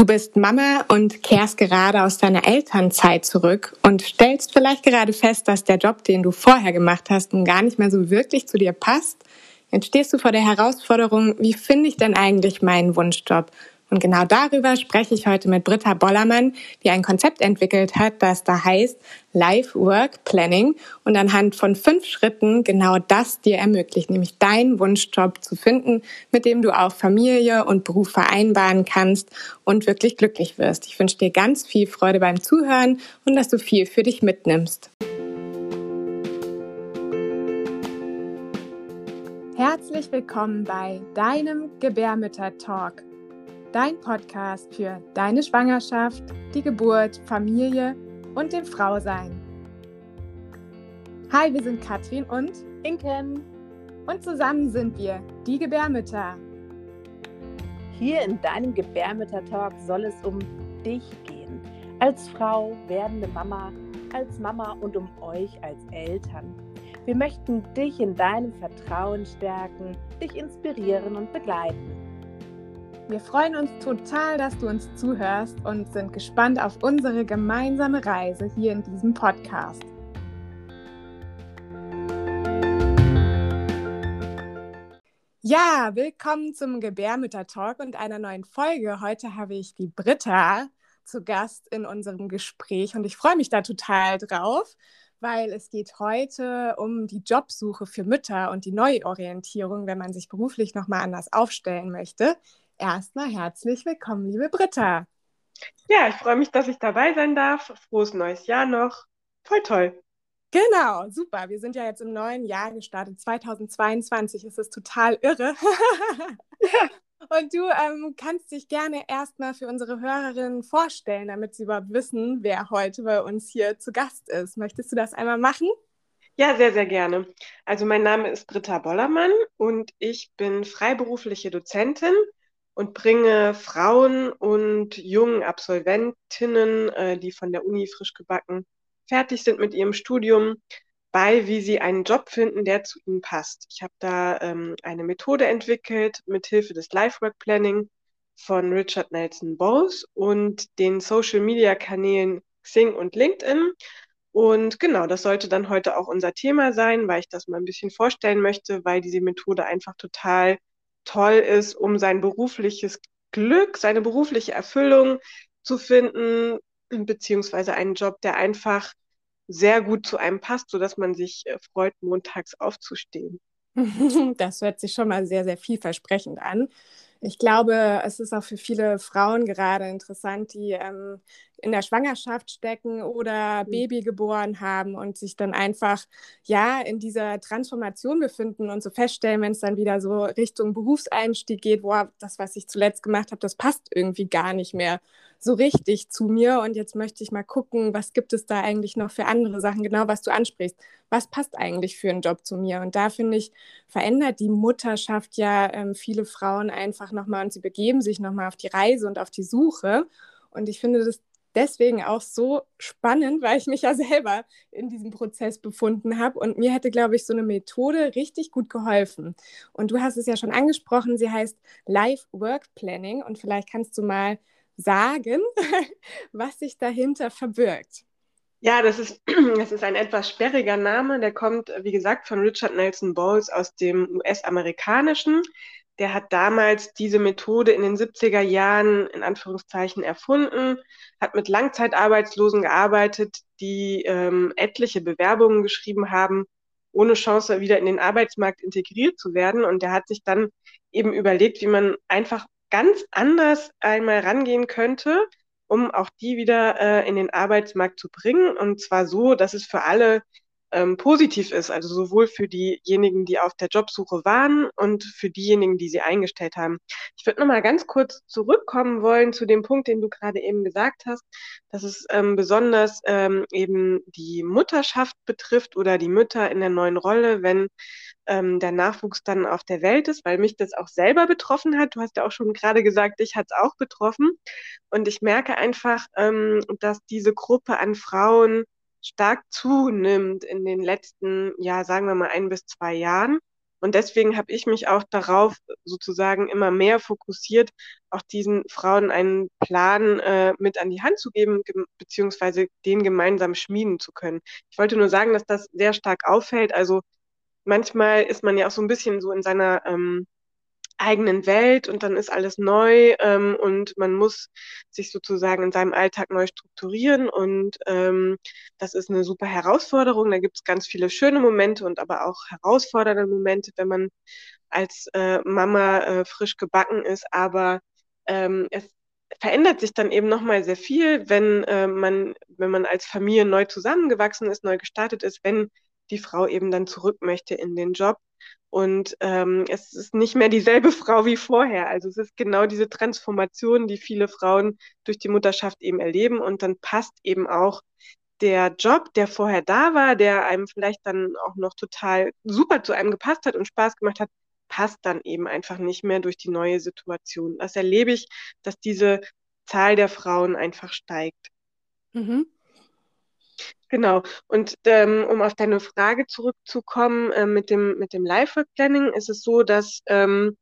Du bist Mama und kehrst gerade aus deiner Elternzeit zurück und stellst vielleicht gerade fest, dass der Job, den du vorher gemacht hast, nun gar nicht mehr so wirklich zu dir passt. Jetzt stehst du vor der Herausforderung, wie finde ich denn eigentlich meinen Wunschjob? Und genau darüber spreche ich heute mit Britta Bollermann, die ein Konzept entwickelt hat, das da heißt Life Work Planning und anhand von fünf Schritten genau das dir ermöglicht, nämlich deinen Wunschjob zu finden, mit dem du auch Familie und Beruf vereinbaren kannst und wirklich glücklich wirst. Ich wünsche dir ganz viel Freude beim Zuhören und dass du viel für dich mitnimmst. Herzlich willkommen bei deinem Gebärmütter Talk dein Podcast für deine Schwangerschaft, die Geburt, Familie und dem Frausein. Hi, wir sind Katrin und Inken. Und zusammen sind wir die Gebärmütter. Hier in deinem Gebärmütter-Talk soll es um dich gehen. Als Frau, werdende Mama, als Mama und um euch als Eltern. Wir möchten dich in deinem Vertrauen stärken, dich inspirieren und begleiten. Wir freuen uns total, dass du uns zuhörst und sind gespannt auf unsere gemeinsame Reise hier in diesem Podcast. Ja, willkommen zum Gebärmütter-Talk und einer neuen Folge. Heute habe ich die Britta zu Gast in unserem Gespräch und ich freue mich da total drauf, weil es geht heute um die Jobsuche für Mütter und die Neuorientierung, wenn man sich beruflich nochmal anders aufstellen möchte erstmal herzlich willkommen, liebe Britta. Ja, ich freue mich, dass ich dabei sein darf. Frohes neues Jahr noch. Voll toll. Genau, super. Wir sind ja jetzt im neuen Jahr gestartet. 2022 ist es total irre. Und du ähm, kannst dich gerne erstmal für unsere Hörerinnen vorstellen, damit sie überhaupt wissen, wer heute bei uns hier zu Gast ist. Möchtest du das einmal machen? Ja, sehr, sehr gerne. Also mein Name ist Britta Bollermann und ich bin freiberufliche Dozentin und bringe Frauen und jungen Absolventinnen, äh, die von der Uni frisch gebacken fertig sind mit ihrem Studium, bei, wie sie einen Job finden, der zu ihnen passt. Ich habe da ähm, eine Methode entwickelt mit Hilfe des Lifework Planning von Richard Nelson Bowes und den Social Media Kanälen Xing und LinkedIn. Und genau, das sollte dann heute auch unser Thema sein, weil ich das mal ein bisschen vorstellen möchte, weil diese Methode einfach total toll ist, um sein berufliches Glück, seine berufliche Erfüllung zu finden, beziehungsweise einen Job, der einfach sehr gut zu einem passt, sodass man sich äh, freut, montags aufzustehen. Das hört sich schon mal sehr, sehr vielversprechend an. Ich glaube, es ist auch für viele Frauen gerade interessant, die ähm, in der Schwangerschaft stecken oder mhm. Baby geboren haben und sich dann einfach ja in dieser Transformation befinden und so feststellen, wenn es dann wieder so Richtung Berufseinstieg geht, boah, das, was ich zuletzt gemacht habe, das passt irgendwie gar nicht mehr so richtig zu mir und jetzt möchte ich mal gucken, was gibt es da eigentlich noch für andere Sachen, genau was du ansprichst. Was passt eigentlich für einen Job zu mir? Und da finde ich, verändert die Mutterschaft ja ähm, viele Frauen einfach nochmal und sie begeben sich nochmal auf die Reise und auf die Suche. Und ich finde das deswegen auch so spannend, weil ich mich ja selber in diesem Prozess befunden habe und mir hätte, glaube ich, so eine Methode richtig gut geholfen. Und du hast es ja schon angesprochen, sie heißt Life Work Planning und vielleicht kannst du mal sagen, was sich dahinter verbirgt. Ja, das ist, das ist ein etwas sperriger Name. Der kommt, wie gesagt, von Richard Nelson Bowles aus dem US-amerikanischen der hat damals diese Methode in den 70er Jahren in Anführungszeichen erfunden, hat mit Langzeitarbeitslosen gearbeitet, die ähm, etliche Bewerbungen geschrieben haben, ohne Chance wieder in den Arbeitsmarkt integriert zu werden. Und der hat sich dann eben überlegt, wie man einfach ganz anders einmal rangehen könnte, um auch die wieder äh, in den Arbeitsmarkt zu bringen. Und zwar so, dass es für alle ähm, positiv ist, also sowohl für diejenigen, die auf der Jobsuche waren und für diejenigen, die sie eingestellt haben. Ich würde nochmal ganz kurz zurückkommen wollen zu dem Punkt, den du gerade eben gesagt hast, dass es ähm, besonders ähm, eben die Mutterschaft betrifft oder die Mütter in der neuen Rolle, wenn ähm, der Nachwuchs dann auf der Welt ist, weil mich das auch selber betroffen hat. Du hast ja auch schon gerade gesagt, dich hat es auch betroffen. Und ich merke einfach, ähm, dass diese Gruppe an Frauen, stark zunimmt in den letzten, ja, sagen wir mal ein bis zwei Jahren. Und deswegen habe ich mich auch darauf sozusagen immer mehr fokussiert, auch diesen Frauen einen Plan äh, mit an die Hand zu geben, beziehungsweise den gemeinsam schmieden zu können. Ich wollte nur sagen, dass das sehr stark auffällt. Also manchmal ist man ja auch so ein bisschen so in seiner ähm, eigenen Welt und dann ist alles neu ähm, und man muss sich sozusagen in seinem Alltag neu strukturieren und ähm, das ist eine super Herausforderung. Da gibt es ganz viele schöne Momente und aber auch herausfordernde Momente, wenn man als äh, Mama äh, frisch gebacken ist, aber ähm, es verändert sich dann eben nochmal sehr viel, wenn äh, man, wenn man als Familie neu zusammengewachsen ist, neu gestartet ist, wenn die Frau eben dann zurück möchte in den Job. Und ähm, es ist nicht mehr dieselbe Frau wie vorher. Also es ist genau diese Transformation, die viele Frauen durch die Mutterschaft eben erleben. Und dann passt eben auch der Job, der vorher da war, der einem vielleicht dann auch noch total super zu einem gepasst hat und Spaß gemacht hat, passt dann eben einfach nicht mehr durch die neue Situation. Das erlebe ich, dass diese Zahl der Frauen einfach steigt. Mhm. Genau. Und ähm, um auf deine Frage zurückzukommen, äh, mit dem, mit dem Life-Work-Planning ist es so, dass ähm,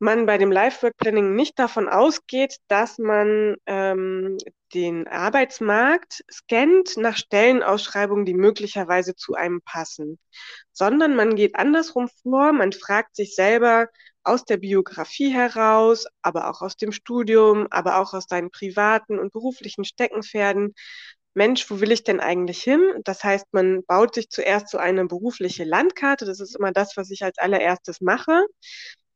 man bei dem Life-Work-Planning nicht davon ausgeht, dass man ähm, den Arbeitsmarkt scannt nach Stellenausschreibungen, die möglicherweise zu einem passen, sondern man geht andersrum vor, man fragt sich selber aus der Biografie heraus, aber auch aus dem Studium, aber auch aus seinen privaten und beruflichen Steckenpferden, Mensch, wo will ich denn eigentlich hin? Das heißt, man baut sich zuerst so eine berufliche Landkarte. Das ist immer das, was ich als allererstes mache.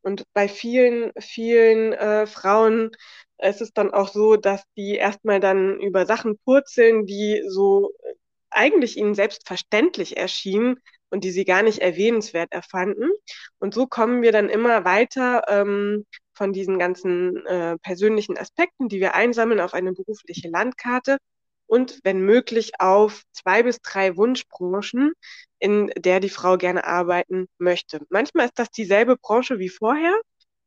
Und bei vielen, vielen äh, Frauen ist es dann auch so, dass die erstmal dann über Sachen purzeln, die so eigentlich ihnen selbstverständlich erschienen und die sie gar nicht erwähnenswert erfanden. Und so kommen wir dann immer weiter ähm, von diesen ganzen äh, persönlichen Aspekten, die wir einsammeln, auf eine berufliche Landkarte und wenn möglich auf zwei bis drei Wunschbranchen, in der die Frau gerne arbeiten möchte. Manchmal ist das dieselbe Branche wie vorher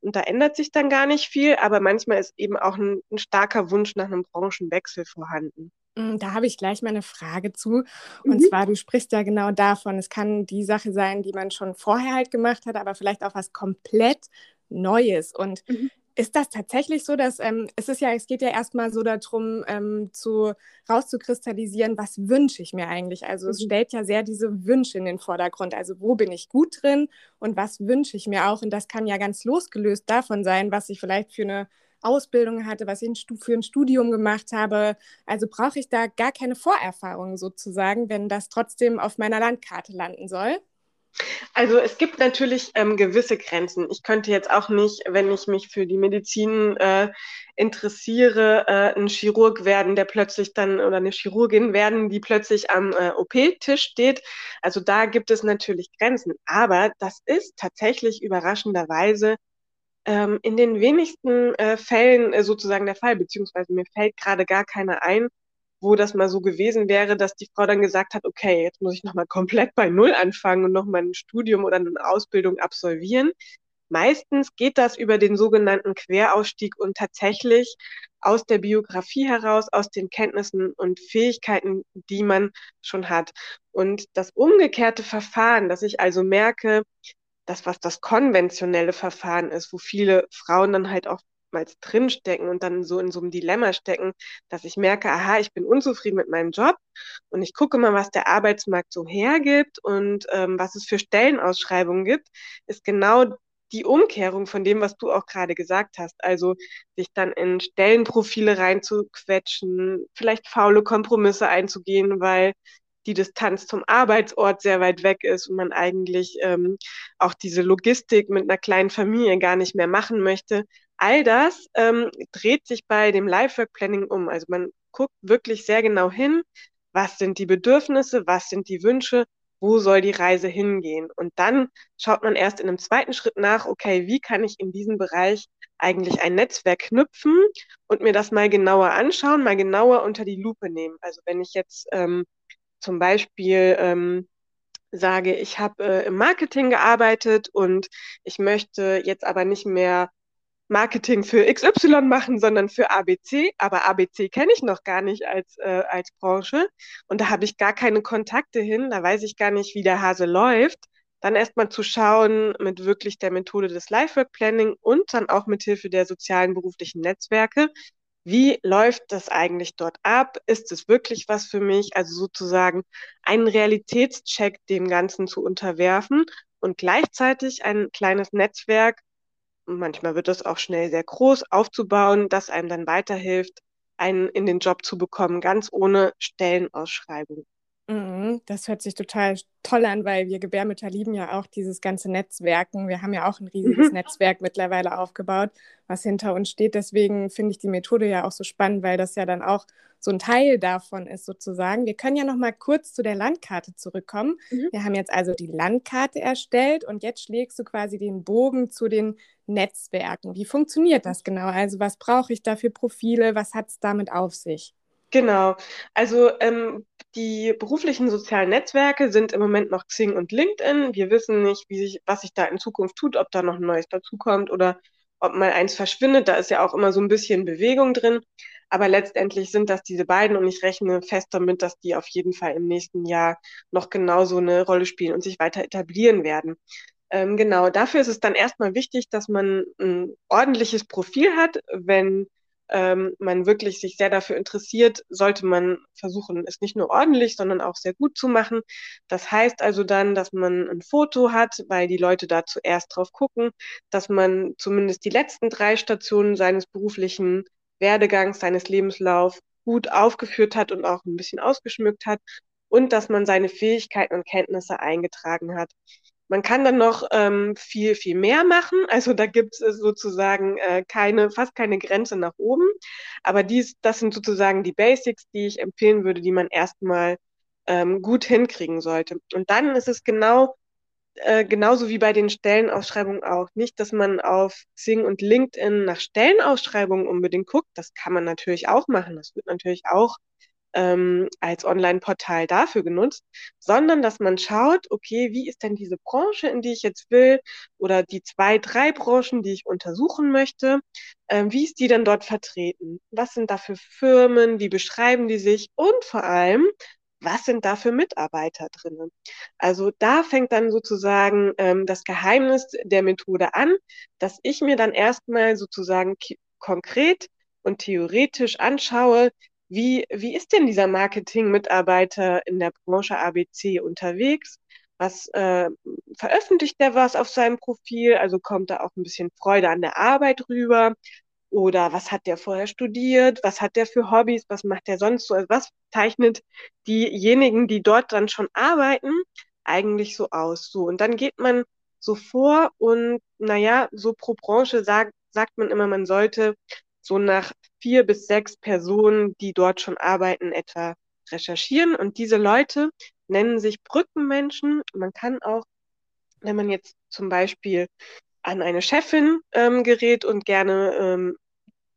und da ändert sich dann gar nicht viel, aber manchmal ist eben auch ein, ein starker Wunsch nach einem Branchenwechsel vorhanden. Mm, da habe ich gleich mal eine Frage zu. Und mhm. zwar, du sprichst ja genau davon, es kann die Sache sein, die man schon vorher halt gemacht hat, aber vielleicht auch was komplett Neues. Und mhm. Ist das tatsächlich so, dass ähm, es ist ja, es geht ja erstmal so darum, ähm, zu rauszukristallisieren, was wünsche ich mir eigentlich? Also mhm. es stellt ja sehr diese Wünsche in den Vordergrund. Also wo bin ich gut drin und was wünsche ich mir auch? Und das kann ja ganz losgelöst davon sein, was ich vielleicht für eine Ausbildung hatte, was ich für ein Studium gemacht habe. Also brauche ich da gar keine Vorerfahrung sozusagen, wenn das trotzdem auf meiner Landkarte landen soll. Also es gibt natürlich ähm, gewisse Grenzen. Ich könnte jetzt auch nicht, wenn ich mich für die Medizin äh, interessiere, äh, ein Chirurg werden, der plötzlich dann oder eine Chirurgin werden, die plötzlich am äh, OP-Tisch steht. Also da gibt es natürlich Grenzen. Aber das ist tatsächlich überraschenderweise ähm, in den wenigsten äh, Fällen äh, sozusagen der Fall, beziehungsweise mir fällt gerade gar keiner ein, wo das mal so gewesen wäre, dass die Frau dann gesagt hat, okay, jetzt muss ich nochmal komplett bei Null anfangen und nochmal ein Studium oder eine Ausbildung absolvieren. Meistens geht das über den sogenannten Querausstieg und tatsächlich aus der Biografie heraus, aus den Kenntnissen und Fähigkeiten, die man schon hat. Und das umgekehrte Verfahren, dass ich also merke, das, was das konventionelle Verfahren ist, wo viele Frauen dann halt auch oftmals drinstecken und dann so in so einem Dilemma stecken, dass ich merke, aha, ich bin unzufrieden mit meinem Job und ich gucke mal, was der Arbeitsmarkt so hergibt und ähm, was es für Stellenausschreibungen gibt, ist genau die Umkehrung von dem, was du auch gerade gesagt hast. Also sich dann in Stellenprofile reinzuquetschen, vielleicht faule Kompromisse einzugehen, weil die Distanz zum Arbeitsort sehr weit weg ist und man eigentlich ähm, auch diese Logistik mit einer kleinen Familie gar nicht mehr machen möchte. All das ähm, dreht sich bei dem Life-Work Planning um. Also man guckt wirklich sehr genau hin, was sind die Bedürfnisse, was sind die Wünsche, wo soll die Reise hingehen. Und dann schaut man erst in einem zweiten Schritt nach, okay, wie kann ich in diesem Bereich eigentlich ein Netzwerk knüpfen und mir das mal genauer anschauen, mal genauer unter die Lupe nehmen. Also wenn ich jetzt ähm, zum Beispiel ähm, sage, ich habe äh, im Marketing gearbeitet und ich möchte jetzt aber nicht mehr Marketing für XY machen, sondern für ABC. Aber ABC kenne ich noch gar nicht als, äh, als Branche. Und da habe ich gar keine Kontakte hin. Da weiß ich gar nicht, wie der Hase läuft. dann erstmal zu schauen mit wirklich der Methode des Lifework Planning und dann auch mit Hilfe der sozialen beruflichen Netzwerke, wie läuft das eigentlich dort ab? Ist es wirklich was für mich? Also sozusagen einen Realitätscheck dem Ganzen zu unterwerfen und gleichzeitig ein kleines Netzwerk, manchmal wird das auch schnell sehr groß, aufzubauen, das einem dann weiterhilft, einen in den Job zu bekommen, ganz ohne Stellenausschreibung. Mhm, das hört sich total toll an, weil wir Gebärmütter lieben ja auch dieses ganze Netzwerken. Wir haben ja auch ein riesiges mhm. Netzwerk mittlerweile aufgebaut, was hinter uns steht. Deswegen finde ich die Methode ja auch so spannend, weil das ja dann auch so ein Teil davon ist sozusagen. Wir können ja noch mal kurz zu der Landkarte zurückkommen. Mhm. Wir haben jetzt also die Landkarte erstellt und jetzt schlägst du quasi den Bogen zu den Netzwerken. Wie funktioniert das genau? Also was brauche ich da für Profile? Was hat es damit auf sich? Genau. Also ähm, die beruflichen sozialen Netzwerke sind im Moment noch Xing und LinkedIn. Wir wissen nicht, wie sich, was sich da in Zukunft tut, ob da noch ein neues dazukommt oder ob mal eins verschwindet. Da ist ja auch immer so ein bisschen Bewegung drin. Aber letztendlich sind das diese beiden und ich rechne fest damit, dass die auf jeden Fall im nächsten Jahr noch genauso eine Rolle spielen und sich weiter etablieren werden. Ähm, genau, dafür ist es dann erstmal wichtig, dass man ein ordentliches Profil hat, wenn ähm, man wirklich sich sehr dafür interessiert, sollte man versuchen, es nicht nur ordentlich, sondern auch sehr gut zu machen. Das heißt also dann, dass man ein Foto hat, weil die Leute da zuerst drauf gucken, dass man zumindest die letzten drei Stationen seines beruflichen Werdegangs, seines Lebenslaufs gut aufgeführt hat und auch ein bisschen ausgeschmückt hat und dass man seine Fähigkeiten und Kenntnisse eingetragen hat. Man kann dann noch ähm, viel, viel mehr machen. Also da gibt es sozusagen äh, keine, fast keine Grenze nach oben. Aber dies, das sind sozusagen die Basics, die ich empfehlen würde, die man erstmal ähm, gut hinkriegen sollte. Und dann ist es genau äh, genauso wie bei den Stellenausschreibungen auch. Nicht, dass man auf Xing und LinkedIn nach Stellenausschreibungen unbedingt guckt. Das kann man natürlich auch machen. Das wird natürlich auch ähm, als Online-Portal dafür genutzt, sondern dass man schaut, okay, wie ist denn diese Branche, in die ich jetzt will, oder die zwei, drei Branchen, die ich untersuchen möchte, ähm, wie ist die denn dort vertreten? Was sind da für Firmen? Wie beschreiben die sich? Und vor allem, was sind da für Mitarbeiter drinnen? Also da fängt dann sozusagen ähm, das Geheimnis der Methode an, dass ich mir dann erstmal sozusagen konkret und theoretisch anschaue, wie, wie ist denn dieser Marketing-Mitarbeiter in der Branche ABC unterwegs? Was äh, veröffentlicht der was auf seinem Profil? Also kommt da auch ein bisschen Freude an der Arbeit rüber? Oder was hat der vorher studiert? Was hat der für Hobbys? Was macht der sonst so? Also was zeichnet diejenigen, die dort dann schon arbeiten, eigentlich so aus? So, und dann geht man so vor und naja, so pro Branche sagt, sagt man immer, man sollte so nach vier bis sechs Personen, die dort schon arbeiten, etwa recherchieren. Und diese Leute nennen sich Brückenmenschen. Man kann auch, wenn man jetzt zum Beispiel an eine Chefin ähm, gerät und gerne ähm,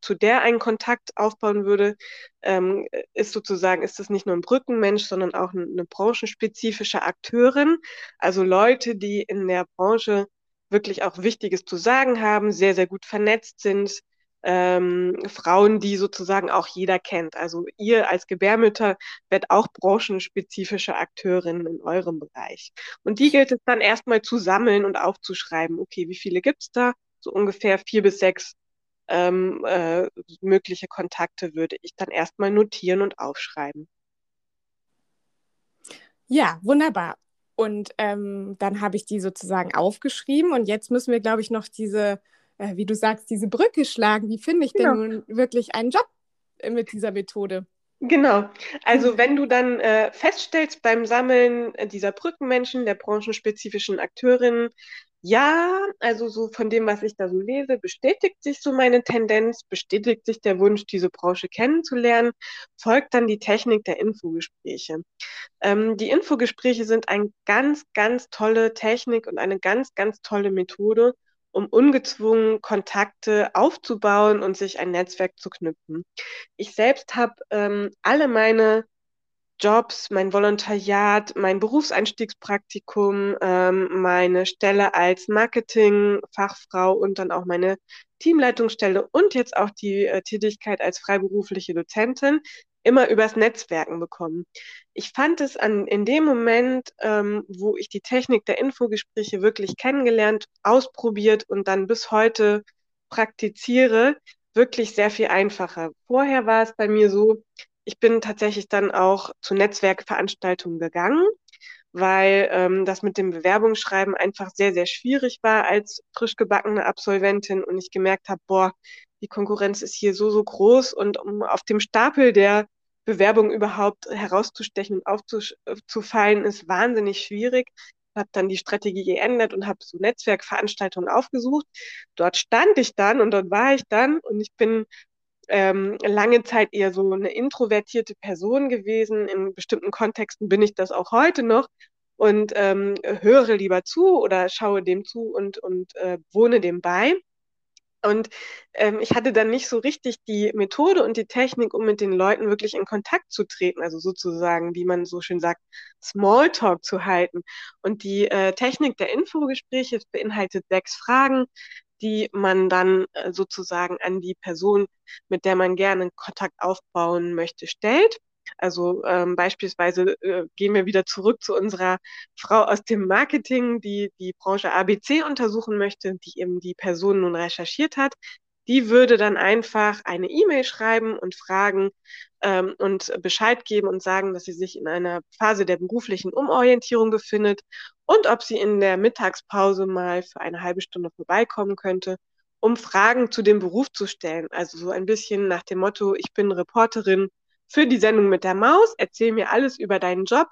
zu der einen Kontakt aufbauen würde, ähm, ist sozusagen, ist das nicht nur ein Brückenmensch, sondern auch eine branchenspezifische Akteurin. Also Leute, die in der Branche wirklich auch Wichtiges zu sagen haben, sehr, sehr gut vernetzt sind, ähm, Frauen, die sozusagen auch jeder kennt. Also ihr als Gebärmütter werdet auch branchenspezifische Akteurinnen in eurem Bereich. Und die gilt es dann erstmal zu sammeln und aufzuschreiben. Okay, wie viele gibt es da? So ungefähr vier bis sechs ähm, äh, mögliche Kontakte würde ich dann erstmal notieren und aufschreiben. Ja, wunderbar. Und ähm, dann habe ich die sozusagen aufgeschrieben und jetzt müssen wir, glaube ich, noch diese äh, wie du sagst, diese Brücke schlagen. Wie finde ich denn genau. nun wirklich einen Job äh, mit dieser Methode? Genau. Also wenn du dann äh, feststellst beim Sammeln äh, dieser Brückenmenschen, der branchenspezifischen Akteurinnen, ja, also so von dem, was ich da so lese, bestätigt sich so meine Tendenz, bestätigt sich der Wunsch, diese Branche kennenzulernen, folgt dann die Technik der Infogespräche. Ähm, die Infogespräche sind eine ganz, ganz tolle Technik und eine ganz, ganz tolle Methode, um ungezwungen Kontakte aufzubauen und sich ein Netzwerk zu knüpfen. Ich selbst habe ähm, alle meine Jobs, mein Volontariat, mein Berufseinstiegspraktikum, ähm, meine Stelle als Marketingfachfrau und dann auch meine Teamleitungsstelle und jetzt auch die äh, Tätigkeit als freiberufliche Dozentin immer übers Netzwerken bekommen. Ich fand es an, in dem Moment, ähm, wo ich die Technik der Infogespräche wirklich kennengelernt, ausprobiert und dann bis heute praktiziere, wirklich sehr viel einfacher. Vorher war es bei mir so, ich bin tatsächlich dann auch zu Netzwerkveranstaltungen gegangen, weil ähm, das mit dem Bewerbungsschreiben einfach sehr, sehr schwierig war als frisch gebackene Absolventin und ich gemerkt habe, boah, die Konkurrenz ist hier so, so groß und um auf dem Stapel der Bewerbung überhaupt herauszustechen und aufzufallen, ist wahnsinnig schwierig. Ich habe dann die Strategie geändert und habe so Netzwerkveranstaltungen aufgesucht. Dort stand ich dann und dort war ich dann und ich bin ähm, lange Zeit eher so eine introvertierte Person gewesen. In bestimmten Kontexten bin ich das auch heute noch und ähm, höre lieber zu oder schaue dem zu und, und äh, wohne dem bei. Und ähm, ich hatte dann nicht so richtig die Methode und die Technik, um mit den Leuten wirklich in Kontakt zu treten, also sozusagen, wie man so schön sagt, Smalltalk zu halten. Und die äh, Technik der Infogespräche beinhaltet sechs Fragen, die man dann äh, sozusagen an die Person, mit der man gerne Kontakt aufbauen möchte, stellt. Also ähm, beispielsweise äh, gehen wir wieder zurück zu unserer Frau aus dem Marketing, die die Branche ABC untersuchen möchte, die eben die Person nun recherchiert hat. Die würde dann einfach eine E-Mail schreiben und fragen ähm, und Bescheid geben und sagen, dass sie sich in einer Phase der beruflichen Umorientierung befindet und ob sie in der Mittagspause mal für eine halbe Stunde vorbeikommen könnte, um Fragen zu dem Beruf zu stellen. Also so ein bisschen nach dem Motto, ich bin Reporterin für die Sendung mit der Maus. Erzähl mir alles über deinen Job,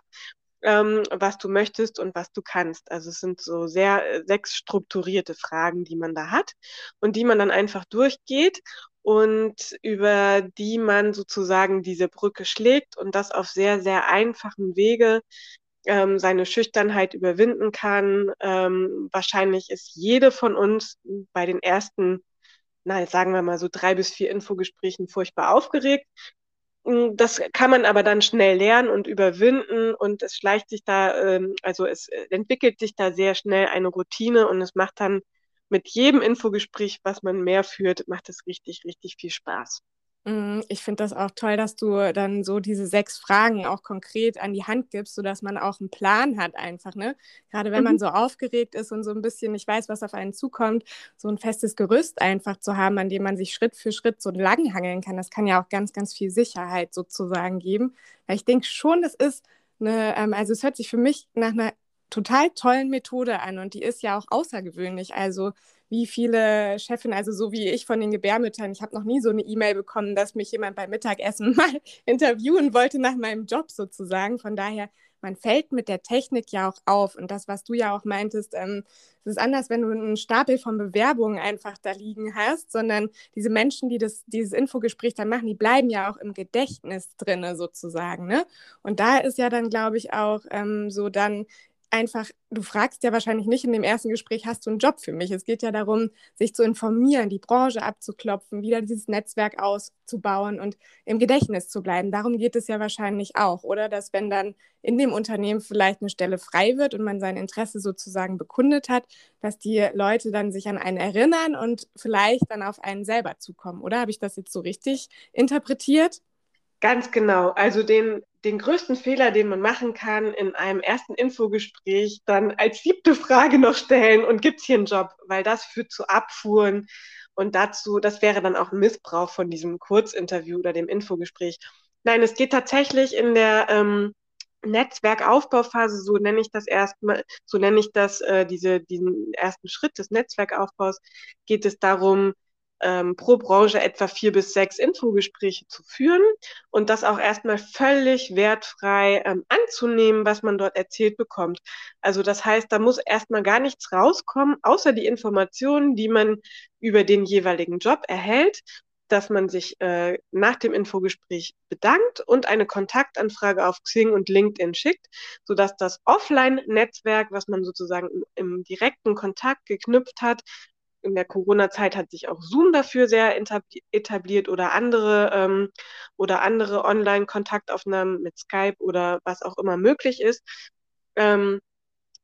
ähm, was du möchtest und was du kannst. Also es sind so sehr äh, sechs strukturierte Fragen, die man da hat und die man dann einfach durchgeht und über die man sozusagen diese Brücke schlägt und das auf sehr, sehr einfachen Wege ähm, seine Schüchternheit überwinden kann. Ähm, wahrscheinlich ist jede von uns bei den ersten, na, sagen wir mal so drei bis vier Infogesprächen furchtbar aufgeregt. Hm, das kann man aber dann schnell lernen und überwinden und es schleicht sich da, ähm, also es äh, entwickelt sich da sehr schnell eine Routine und es macht dann mit jedem Infogespräch, was man mehr führt, macht es richtig, richtig viel Spaß. Mm, ich finde das auch toll, dass du dann so diese sechs Fragen auch konkret an die Hand gibst, sodass man auch einen Plan hat einfach, ne? Gerade wenn mhm. man so aufgeregt ist und so ein bisschen nicht weiß, was auf einen zukommt, so ein festes Gerüst einfach zu haben, an dem man sich Schritt für Schritt so langhangeln kann, das kann ja auch ganz, ganz viel Sicherheit sozusagen geben. Weil ich denke schon, das ist eine, ähm, also es hört sich für mich nach einer total tollen Methode an und die ist ja auch außergewöhnlich. Also wie viele Chefinnen, also so wie ich von den Gebärmüttern, ich habe noch nie so eine E-Mail bekommen, dass mich jemand beim Mittagessen mal interviewen wollte nach meinem Job sozusagen. Von daher, man fällt mit der Technik ja auch auf. Und das, was du ja auch meintest, ähm, es ist anders, wenn du einen Stapel von Bewerbungen einfach da liegen hast, sondern diese Menschen, die das, dieses Infogespräch dann machen, die bleiben ja auch im Gedächtnis drin sozusagen. Ne? Und da ist ja dann, glaube ich, auch ähm, so dann einfach, du fragst ja wahrscheinlich nicht in dem ersten Gespräch, hast du einen Job für mich? Es geht ja darum, sich zu informieren, die Branche abzuklopfen, wieder dieses Netzwerk auszubauen und im Gedächtnis zu bleiben. Darum geht es ja wahrscheinlich auch, oder? Dass wenn dann in dem Unternehmen vielleicht eine Stelle frei wird und man sein Interesse sozusagen bekundet hat, dass die Leute dann sich an einen erinnern und vielleicht dann auf einen selber zukommen, oder? Habe ich das jetzt so richtig interpretiert? Ganz genau. Also den, den größten Fehler, den man machen kann, in einem ersten Infogespräch dann als siebte Frage noch stellen und gibt es hier einen Job, weil das führt zu Abfuhren und dazu, das wäre dann auch ein Missbrauch von diesem Kurzinterview oder dem Infogespräch. Nein, es geht tatsächlich in der ähm, Netzwerkaufbauphase, so nenne ich das erstmal, so nenne ich das, äh, diese, diesen ersten Schritt des Netzwerkaufbaus, geht es darum, ähm, pro Branche etwa vier bis sechs Infogespräche zu führen und das auch erstmal völlig wertfrei ähm, anzunehmen, was man dort erzählt bekommt. Also das heißt, da muss erstmal gar nichts rauskommen, außer die Informationen, die man über den jeweiligen Job erhält dass man sich äh, nach dem Infogespräch bedankt und eine Kontaktanfrage auf Xing und LinkedIn schickt, sodass das Offline-Netzwerk, was man sozusagen im, im, direkten Kontakt geknüpft hat, in der Corona-Zeit hat sich auch Zoom dafür sehr etabliert oder andere ähm, oder andere Online-Kontaktaufnahmen mit Skype oder was auch immer möglich ist. Ähm,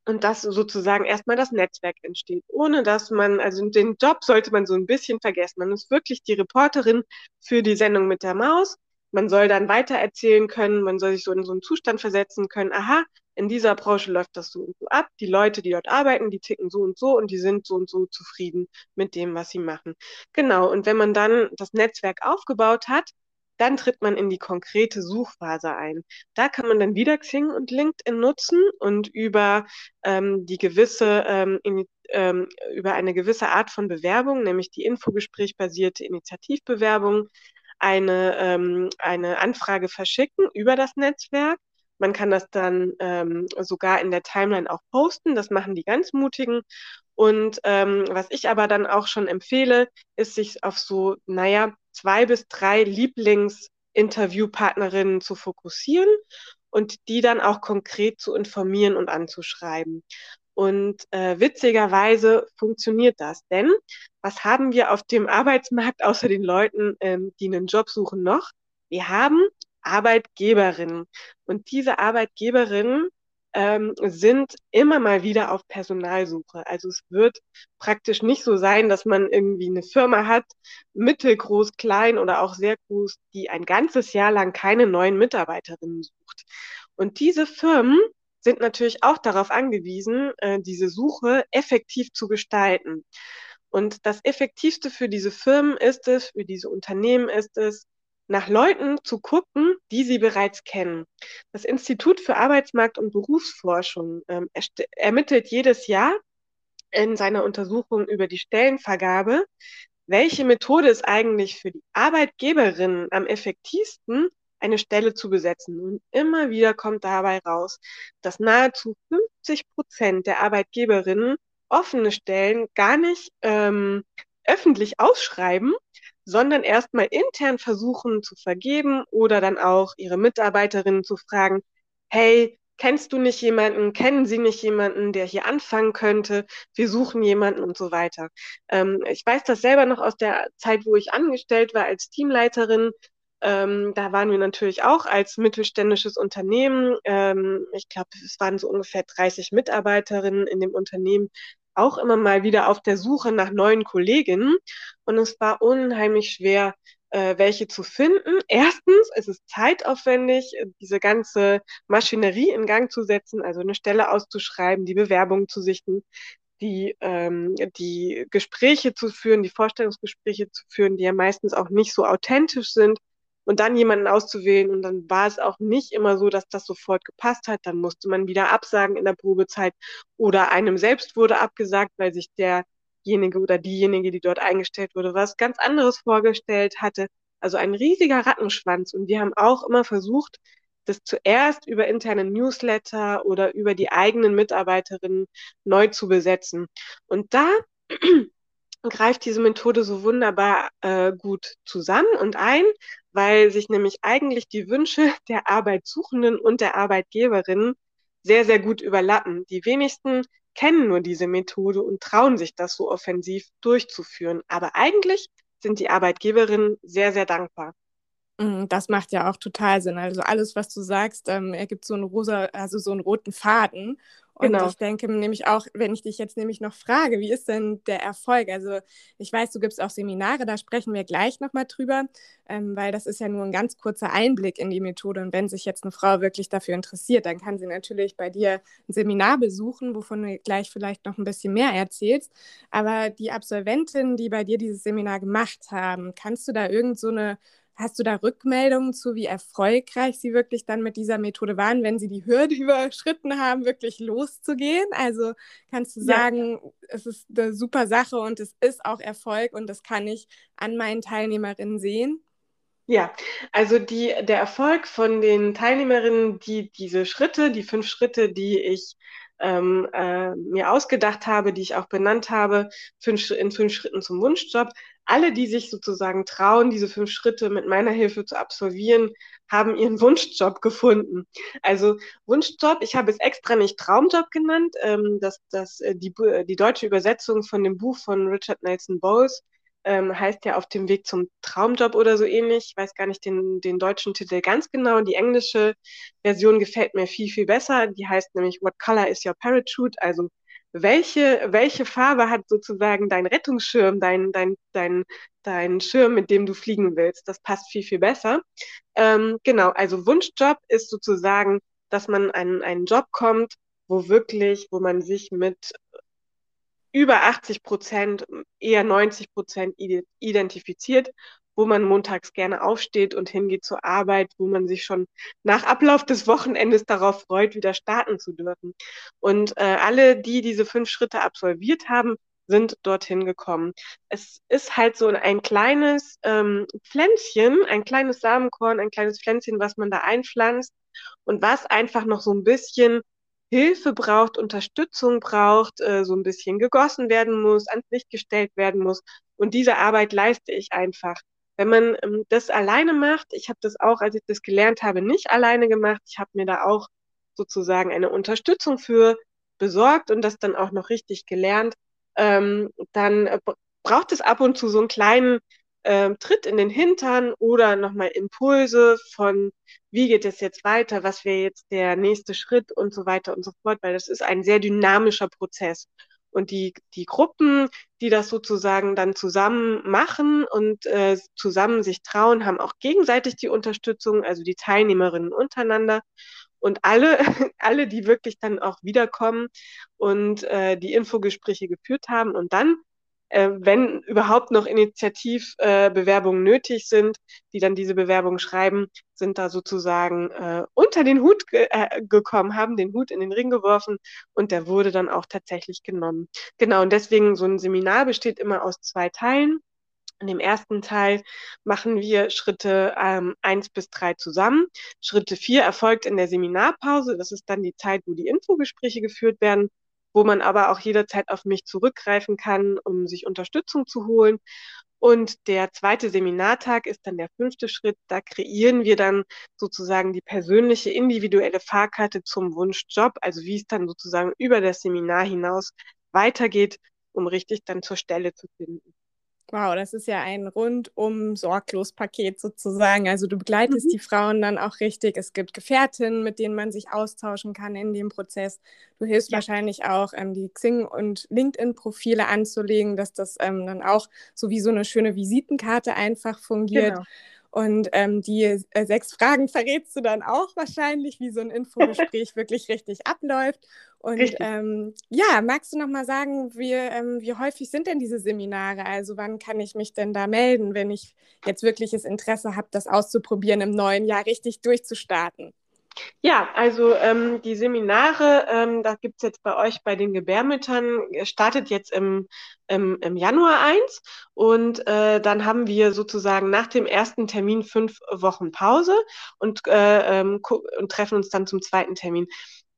und dass sozusagen erstmal das Netzwerk entsteht, ohne dass man, also den Job sollte man so ein bisschen vergessen. Man ist wirklich die Reporterin für die Sendung mit der Maus. man soll dann weitererzählen können, man soll sich so in so einen Zustand versetzen können, aha, in dieser Branche läuft das so und so ab, die Leute, die dort arbeiten, die ticken so und so und die sind so und so zufrieden mit dem, was sie machen. Genau, und wenn man dann das Netzwerk aufgebaut hat, dann tritt man in die konkrete Suchphase ein. Da kann man dann wieder Xing und LinkedIn nutzen und über ähm, die gewisse ähm, in, ähm, über eine gewisse Art von Bewerbung, nämlich die Infogespräch-basierte Initiativbewerbung, eine, ähm, eine Anfrage verschicken über das Netzwerk. Man kann das dann ähm, sogar in der Timeline auch posten. Das machen die ganz mutigen. Und ähm, was ich aber dann auch schon empfehle, ist sich auf so, naja, zwei bis drei Lieblingsinterviewpartnerinnen zu fokussieren und die dann auch konkret zu informieren und anzuschreiben. Und äh, witzigerweise funktioniert das, denn was haben wir auf dem Arbeitsmarkt außer den Leuten, ähm, die einen Job suchen, noch? Wir haben Arbeitgeberinnen. Und diese Arbeitgeberinnen ähm, sind immer mal wieder auf Personalsuche. Also es wird praktisch nicht so sein, dass man irgendwie eine Firma hat, mittelgroß, klein oder auch sehr groß, die ein ganzes Jahr lang keine neuen Mitarbeiterinnen sucht. Und diese Firmen sind natürlich auch darauf angewiesen, äh, diese Suche effektiv zu gestalten. Und das Effektivste für diese Firmen ist es, für diese Unternehmen ist es, nach Leuten zu gucken, die sie bereits kennen. Das Institut für Arbeitsmarkt und Berufsforschung ähm, ermittelt jedes Jahr in seiner Untersuchung über die Stellenvergabe, welche Methode ist eigentlich für die Arbeitgeberinnen am effektivsten, eine Stelle zu besetzen. Und immer wieder kommt dabei raus, dass nahezu 50 Prozent der Arbeitgeberinnen offene Stellen gar nicht ähm, öffentlich ausschreiben, sondern erstmal intern versuchen zu vergeben oder dann auch ihre Mitarbeiterinnen zu fragen, hey, kennst du nicht jemanden, kennen Sie nicht jemanden, der hier anfangen könnte, wir suchen jemanden und so weiter. Ähm, ich weiß das selber noch aus der Zeit, wo ich angestellt war als Teamleiterin. Ähm, da waren wir natürlich auch als mittelständisches Unternehmen, ähm, ich glaube, es waren so ungefähr 30 Mitarbeiterinnen in dem Unternehmen, auch immer mal wieder auf der Suche nach neuen Kolleginnen und es war unheimlich schwer, äh, welche zu finden. Erstens, es ist zeitaufwendig, diese ganze Maschinerie in Gang zu setzen, also eine Stelle auszuschreiben, die Bewerbung zu sichten, die, ähm, die Gespräche zu führen, die Vorstellungsgespräche zu führen, die ja meistens auch nicht so authentisch sind und dann jemanden auszuwählen. Und dann war es auch nicht immer so, dass das sofort gepasst hat. Dann musste man wieder absagen in der Probezeit oder einem selbst wurde abgesagt, weil sich derjenige oder diejenige, die dort eingestellt wurde, was ganz anderes vorgestellt hatte. Also ein riesiger Rattenschwanz. Und wir haben auch immer versucht, das zuerst über interne Newsletter oder über die eigenen Mitarbeiterinnen neu zu besetzen. Und da greift diese Methode so wunderbar äh, gut zusammen und ein, weil sich nämlich eigentlich die Wünsche der Arbeitssuchenden und der Arbeitgeberinnen sehr, sehr gut überlappen. Die wenigsten kennen nur diese Methode und trauen sich das so offensiv durchzuführen. Aber eigentlich sind die Arbeitgeberinnen sehr, sehr dankbar. Mm, das macht ja auch total Sinn. Also alles, was du sagst, ähm, ergibt so einen rosa, also so einen roten Faden. Und genau. ich denke nämlich auch, wenn ich dich jetzt nämlich noch frage, wie ist denn der Erfolg? Also ich weiß, du gibst auch Seminare, da sprechen wir gleich nochmal drüber, ähm, weil das ist ja nur ein ganz kurzer Einblick in die Methode. Und wenn sich jetzt eine Frau wirklich dafür interessiert, dann kann sie natürlich bei dir ein Seminar besuchen, wovon du gleich vielleicht noch ein bisschen mehr erzählst. Aber die Absolventinnen, die bei dir dieses Seminar gemacht haben, kannst du da irgend so eine Hast du da Rückmeldungen zu, wie erfolgreich sie wirklich dann mit dieser Methode waren, wenn sie die Hürde überschritten haben, wirklich loszugehen? Also kannst du sagen, ja. es ist eine super Sache und es ist auch Erfolg und das kann ich an meinen Teilnehmerinnen sehen? Ja, also die, der Erfolg von den Teilnehmerinnen, die diese Schritte, die fünf Schritte, die ich ähm, äh, mir ausgedacht habe, die ich auch benannt habe, fünf, in fünf Schritten zum Wunschjob, alle, die sich sozusagen trauen, diese fünf Schritte mit meiner Hilfe zu absolvieren, haben ihren Wunschjob gefunden. Also Wunschjob, ich habe es extra nicht Traumjob genannt. Ähm, das, das, äh, die, die deutsche Übersetzung von dem Buch von Richard Nelson Bowles ähm, heißt ja auf dem Weg zum Traumjob oder so ähnlich. Ich weiß gar nicht den, den deutschen Titel ganz genau. Die englische Version gefällt mir viel, viel besser. Die heißt nämlich What Color is Your Parachute? Also welche, welche Farbe hat sozusagen dein Rettungsschirm, dein, dein, dein, dein Schirm, mit dem du fliegen willst. Das passt viel, viel besser. Ähm, genau, also Wunschjob ist sozusagen, dass man einen, einen Job kommt, wo wirklich, wo man sich mit über 80 Prozent, eher 90 Prozent identifiziert, wo man montags gerne aufsteht und hingeht zur Arbeit, wo man sich schon nach Ablauf des Wochenendes darauf freut, wieder starten zu dürfen. Und äh, alle, die diese fünf Schritte absolviert haben, sind dorthin gekommen. Es ist halt so ein kleines ähm, Pflänzchen, ein kleines Samenkorn, ein kleines Pflänzchen, was man da einpflanzt und was einfach noch so ein bisschen Hilfe braucht, Unterstützung braucht, äh, so ein bisschen gegossen werden muss, ans Licht gestellt werden muss. Und diese Arbeit leiste ich einfach. Wenn man ähm, das alleine macht, ich habe das auch, als ich das gelernt habe, nicht alleine gemacht. Ich habe mir da auch sozusagen eine Unterstützung für besorgt und das dann auch noch richtig gelernt. Ähm, dann äh, braucht es ab und zu so einen kleinen äh, Tritt in den Hintern oder nochmal Impulse von, wie geht es jetzt weiter, was wäre jetzt der nächste Schritt und so weiter und so fort, weil das ist ein sehr dynamischer Prozess. Und die, die Gruppen, die das sozusagen dann zusammen machen und äh, zusammen sich trauen, haben auch gegenseitig die Unterstützung, also die Teilnehmerinnen untereinander. Und alle, alle, die wirklich dann auch wiederkommen und äh, die Infogespräche geführt haben und dann äh, wenn überhaupt noch Initiativbewerbungen äh, nötig sind, die dann diese Bewerbung schreiben, sind da sozusagen äh, unter den Hut ge äh, gekommen, haben den Hut in den Ring geworfen und der wurde dann auch tatsächlich genommen. Genau, und deswegen so ein Seminar besteht immer aus zwei Teilen. In dem ersten Teil machen wir Schritte ähm, eins bis drei zusammen. Schritte vier erfolgt in der Seminarpause. Das ist dann die Zeit, wo die Infogespräche geführt werden wo man aber auch jederzeit auf mich zurückgreifen kann, um sich Unterstützung zu holen. Und der zweite Seminartag ist dann der fünfte Schritt. Da kreieren wir dann sozusagen die persönliche, individuelle Fahrkarte zum Wunschjob, also wie es dann sozusagen über das Seminar hinaus weitergeht, um richtig dann zur Stelle zu finden. Wow, das ist ja ein rundum sorglos Paket sozusagen. Also du begleitest mhm. die Frauen dann auch richtig. Es gibt Gefährtinnen, mit denen man sich austauschen kann in dem Prozess. Du hilfst ja. wahrscheinlich auch, ähm, die Xing- und LinkedIn-Profile anzulegen, dass das ähm, dann auch so wie so eine schöne Visitenkarte einfach fungiert. Genau. Und ähm, die äh, sechs Fragen verrätst du dann auch wahrscheinlich, wie so ein Infogespräch wirklich richtig abläuft. Und ähm, ja, magst du noch mal sagen, wie, ähm, wie häufig sind denn diese Seminare? Also wann kann ich mich denn da melden, wenn ich jetzt wirkliches Interesse habe, das auszuprobieren, im neuen Jahr richtig durchzustarten? Ja, also ähm, die Seminare, ähm, da gibt's jetzt bei euch bei den Gebärmüttern, äh, startet jetzt im, im, im Januar eins und äh, dann haben wir sozusagen nach dem ersten Termin fünf Wochen Pause und, äh, ähm, und treffen uns dann zum zweiten Termin.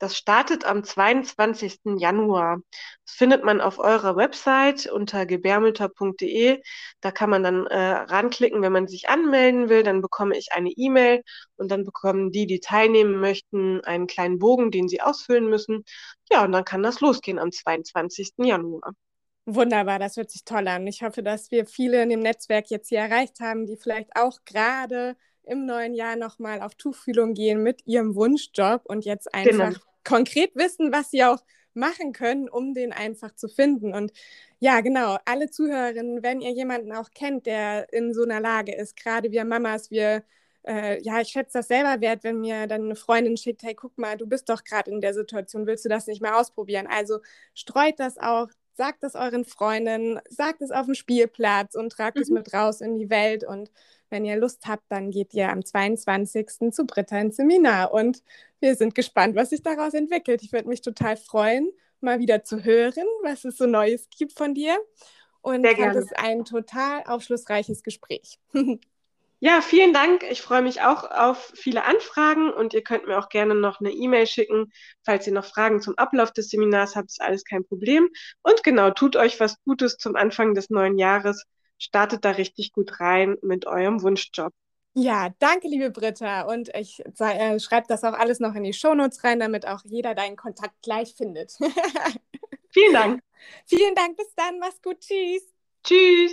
Das startet am 22. Januar. Das findet man auf eurer Website unter gebärmütter.de. Da kann man dann äh, ranklicken, wenn man sich anmelden will. Dann bekomme ich eine E-Mail und dann bekommen die, die teilnehmen möchten, einen kleinen Bogen, den sie ausfüllen müssen. Ja, und dann kann das losgehen am 22. Januar. Wunderbar, das hört sich toll an. Ich hoffe, dass wir viele in dem Netzwerk jetzt hier erreicht haben, die vielleicht auch gerade im neuen Jahr nochmal auf Tuchfühlung gehen mit ihrem Wunschjob und jetzt einfach genau. Konkret wissen, was sie auch machen können, um den einfach zu finden. Und ja, genau, alle Zuhörerinnen, wenn ihr jemanden auch kennt, der in so einer Lage ist, gerade wir Mamas, wir, äh, ja, ich schätze das selber wert, wenn mir dann eine Freundin schickt, hey, guck mal, du bist doch gerade in der Situation, willst du das nicht mehr ausprobieren? Also streut das auch, sagt es euren Freundinnen, sagt es auf dem Spielplatz und tragt mhm. es mit raus in die Welt und wenn ihr Lust habt, dann geht ihr am 22. zu Britta ins Seminar und wir sind gespannt, was sich daraus entwickelt. Ich würde mich total freuen, mal wieder zu hören, was es so Neues gibt von dir. Und Sehr fand es ein total aufschlussreiches Gespräch. Ja, vielen Dank. Ich freue mich auch auf viele Anfragen und ihr könnt mir auch gerne noch eine E-Mail schicken, falls ihr noch Fragen zum Ablauf des Seminars habt, ist alles kein Problem. Und genau, tut euch was Gutes zum Anfang des neuen Jahres startet da richtig gut rein mit eurem Wunschjob. Ja, danke, liebe Britta. Und ich äh, schreibe das auch alles noch in die Shownotes rein, damit auch jeder deinen Kontakt gleich findet. Vielen Dank. Vielen Dank. Bis dann. Mach's gut. Tschüss. Tschüss.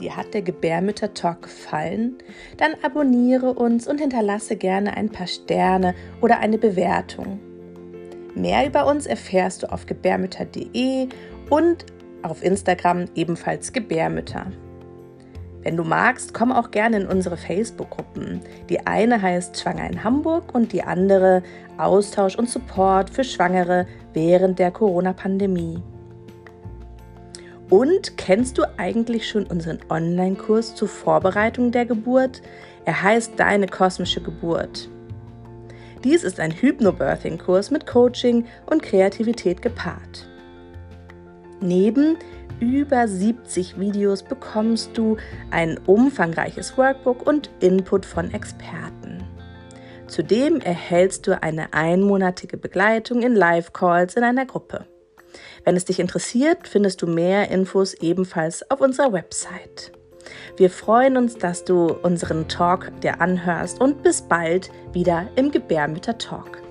Dir hat der Gebärmütter-Talk gefallen? Dann abonniere uns und hinterlasse gerne ein paar Sterne oder eine Bewertung. Mehr über uns erfährst du auf gebärmütter.de und auf Instagram ebenfalls Gebärmütter. Wenn du magst, komm auch gerne in unsere Facebook-Gruppen. Die eine heißt Schwanger in Hamburg und die andere Austausch und Support für Schwangere während der Corona-Pandemie. Und kennst du eigentlich schon unseren Online-Kurs zur Vorbereitung der Geburt? Er heißt Deine kosmische Geburt. Dies ist ein Hypnobirthing-Kurs mit Coaching und Kreativität gepaart. Neben über 70 Videos bekommst du ein umfangreiches Workbook und Input von Experten. Zudem erhältst du eine einmonatige Begleitung in Live-Calls in einer Gruppe. Wenn es dich interessiert, findest du mehr Infos ebenfalls auf unserer Website. Wir freuen uns, dass du unseren Talk dir anhörst und bis bald wieder im Gebärmütter Talk.